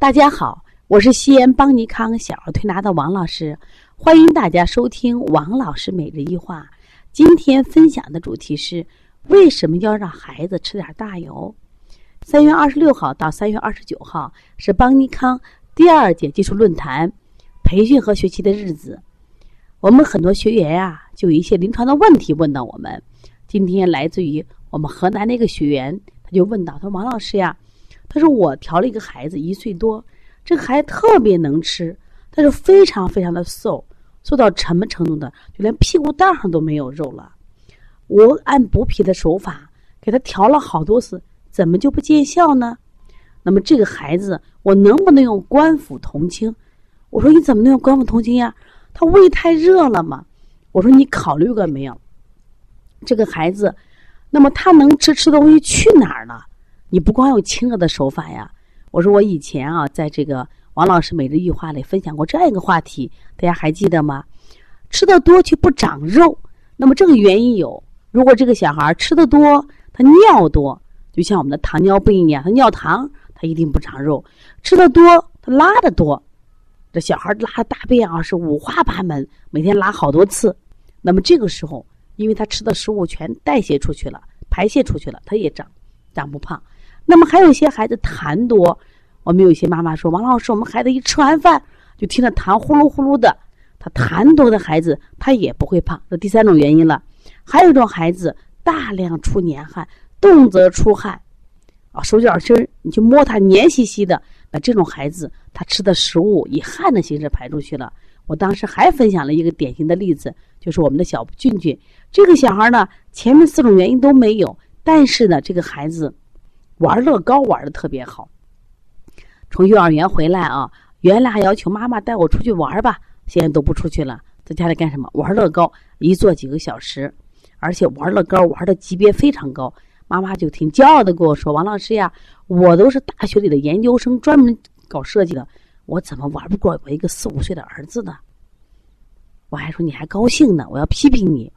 大家好，我是西安邦尼康小儿推拿的王老师，欢迎大家收听王老师每日一话。今天分享的主题是为什么要让孩子吃点大油？三月二十六号到三月二十九号是邦尼康第二届技术论坛培训和学习的日子。我们很多学员呀，就有一些临床的问题问到我们。今天来自于我们河南的一个学员，他就问到：“他说王老师呀。”他说：“我调了一个孩子，一岁多，这个孩子特别能吃，但是非常非常的瘦，瘦到什么程度的？就连屁股蛋上都没有肉了。我按补脾的手法给他调了好多次，怎么就不见效呢？那么这个孩子，我能不能用官府同清？我说你怎么能用官府同清呀？他胃太热了嘛？我说你考虑过没有？这个孩子，那么他能吃吃东西去哪儿了？”你不光用清热的手法呀，我说我以前啊，在这个王老师每日一话里分享过这样一个话题，大家还记得吗？吃的多却不长肉，那么这个原因有：如果这个小孩吃的多，他尿多，就像我们的糖尿病一样，他尿糖，他一定不长肉；吃的多，他拉的多，这小孩拉的大便啊是五花八门，每天拉好多次，那么这个时候，因为他吃的食物全代谢出去了，排泄出去了，他也长长不胖。那么还有一些孩子痰多，我们有一些妈妈说：“王老师，我们孩子一吃完饭就听着痰呼噜呼噜的，他痰多的孩子他也不会胖。”这第三种原因了。还有一种孩子大量出黏汗，动则出汗，啊，手脚心你去摸它黏兮兮的，那这种孩子他吃的食物以汗的形式排出去了。我当时还分享了一个典型的例子，就是我们的小俊俊，这个小孩呢，前面四种原因都没有，但是呢，这个孩子。玩乐高玩的特别好，从幼儿园回来啊，原来还要求妈妈带我出去玩吧，现在都不出去了，在家里干什么？玩乐高，一坐几个小时，而且玩乐高玩的级别非常高。妈妈就挺骄傲的跟我说：“王老师呀，我都是大学里的研究生，专门搞设计的，我怎么玩不过我一个四五岁的儿子呢？”我还说你还高兴呢，我要批评你，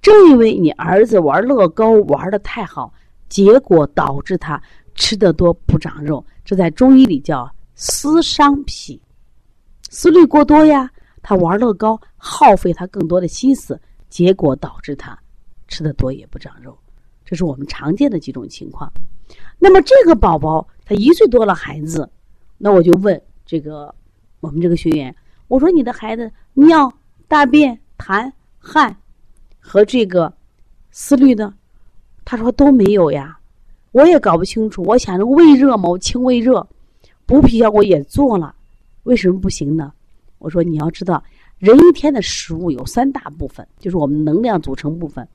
正因为你儿子玩乐高玩的太好。结果导致他吃的多不长肉，这在中医里叫思伤脾，思虑过多呀。他玩乐高，耗费他更多的心思，结果导致他吃的多也不长肉，这是我们常见的几种情况。那么这个宝宝他一岁多了，孩子，那我就问这个我们这个学员，我说你的孩子尿、大便、痰、汗和这个思虑呢？他说都没有呀，我也搞不清楚。我想着胃热嘛，我清胃热，补脾效果也做了，为什么不行呢？我说你要知道，人一天的食物有三大部分，就是我们能量组成部分。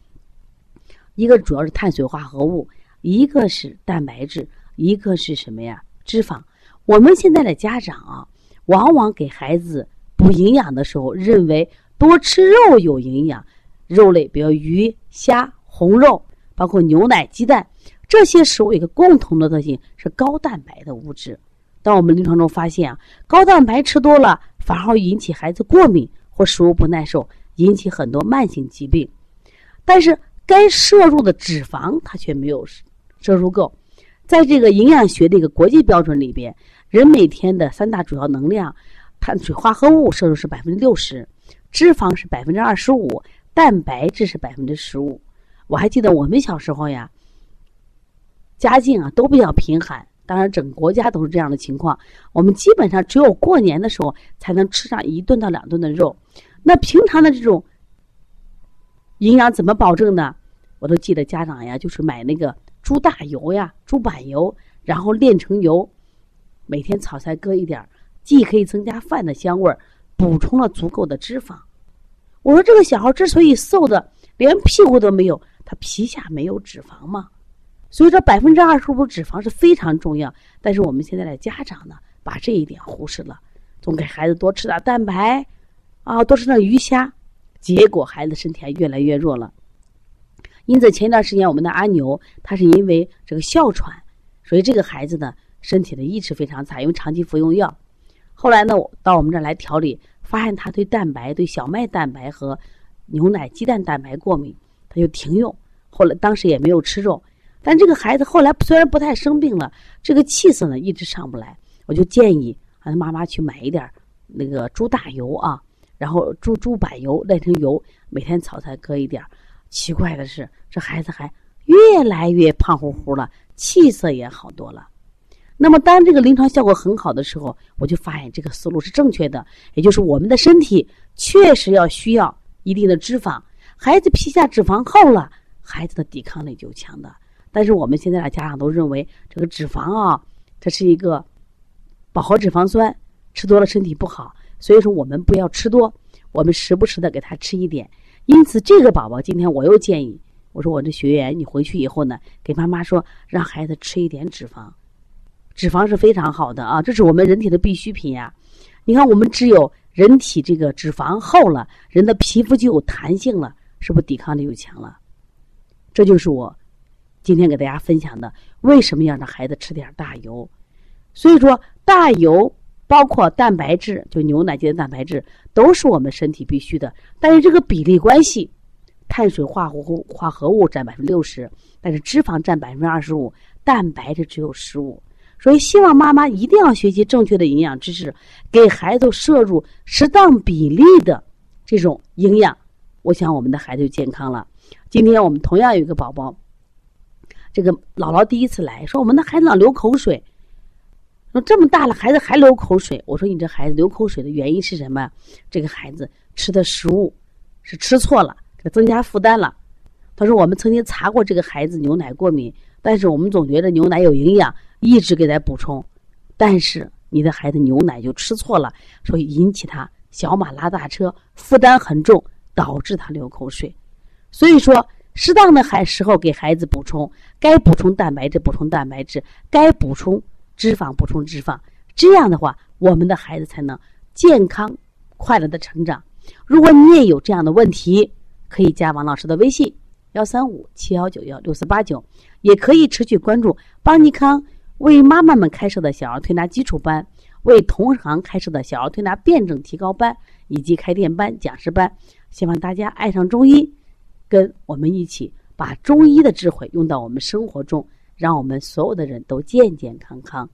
一个主要是碳水化合物，一个是蛋白质，一个是什么呀？脂肪。我们现在的家长啊，往往给孩子补营养的时候，认为多吃肉有营养，肉类比如鱼、虾、红肉。包括牛奶、鸡蛋这些食物，一个共同的特性是高蛋白的物质。当我们临床中发现啊，高蛋白吃多了，反而会引起孩子过敏或食物不耐受，引起很多慢性疾病。但是该摄入的脂肪它却没有摄入够。在这个营养学的一个国际标准里边，人每天的三大主要能量，碳水化合物摄入是百分之六十，脂肪是百分之二十五，蛋白质是百分之十五。我还记得我们小时候呀，家境啊都比较贫寒，当然整国家都是这样的情况。我们基本上只有过年的时候才能吃上一顿到两顿的肉。那平常的这种营养怎么保证呢？我都记得家长呀，就是买那个猪大油呀、猪板油，然后炼成油，每天炒菜搁一点儿，既可以增加饭的香味儿，补充了足够的脂肪。我说这个小孩之所以瘦的连屁股都没有。他皮下没有脂肪嘛，所以说百分之二十五脂肪是非常重要。但是我们现在的家长呢，把这一点忽视了，总给孩子多吃点蛋白，啊，多吃点鱼虾，结果孩子身体还越来越弱了。因此前一段时间我们的阿牛，他是因为这个哮喘，所以这个孩子呢身体的意识非常差，因为长期服用药。后来呢我到我们这儿来调理，发现他对蛋白、对小麦蛋白和牛奶、鸡蛋蛋白过敏。就停用，后来当时也没有吃肉，但这个孩子后来虽然不太生病了，这个气色呢一直上不来。我就建议啊他妈妈去买一点那个猪大油啊，然后猪猪板油炼成油，每天炒菜搁一点。奇怪的是，这孩子还越来越胖乎乎了，气色也好多了。那么，当这个临床效果很好的时候，我就发现这个思路是正确的，也就是我们的身体确实要需要一定的脂肪。孩子皮下脂肪厚了，孩子的抵抗力就强的。但是我们现在的家长都认为这个脂肪啊，这是一个饱和脂肪酸，吃多了身体不好。所以说我们不要吃多，我们时不时的给他吃一点。因此，这个宝宝今天我又建议我说，我这学员你回去以后呢，给妈妈说，让孩子吃一点脂肪，脂肪是非常好的啊，这是我们人体的必需品呀。你看，我们只有人体这个脂肪厚了，人的皮肤就有弹性了。是不是抵抗力就强了？这就是我今天给大家分享的，为什么要让孩子吃点大油？所以说，大油包括蛋白质，就牛奶级的蛋白质，都是我们身体必须的。但是这个比例关系，碳水化合物化合物占百分之六十，但是脂肪占百分之二十五，蛋白质只有十五。所以，希望妈妈一定要学习正确的营养知识，给孩子摄入适当比例的这种营养。我想我们的孩子就健康了。今天我们同样有一个宝宝，这个姥姥第一次来说，我们的孩子老流口水，说这么大了孩子还流口水。我说你这孩子流口水的原因是什么？这个孩子吃的食物是吃错了，给增加负担了。他说我们曾经查过这个孩子牛奶过敏，但是我们总觉得牛奶有营养，一直给他补充，但是你的孩子牛奶就吃错了，所以引起他小马拉大车，负担很重。导致他流口水，所以说适当的孩时候给孩子补充，该补充蛋白质补充蛋白质，该补充脂肪补充脂肪，这样的话我们的孩子才能健康快乐的成长。如果你也有这样的问题，可以加王老师的微信幺三五七幺九幺六四八九，也可以持续关注邦尼康为妈妈们开设的小儿推拿基础班，为同行开设的小儿推拿辩证提高班以及开店班讲师班。希望大家爱上中医，跟我们一起把中医的智慧用到我们生活中，让我们所有的人都健健康康。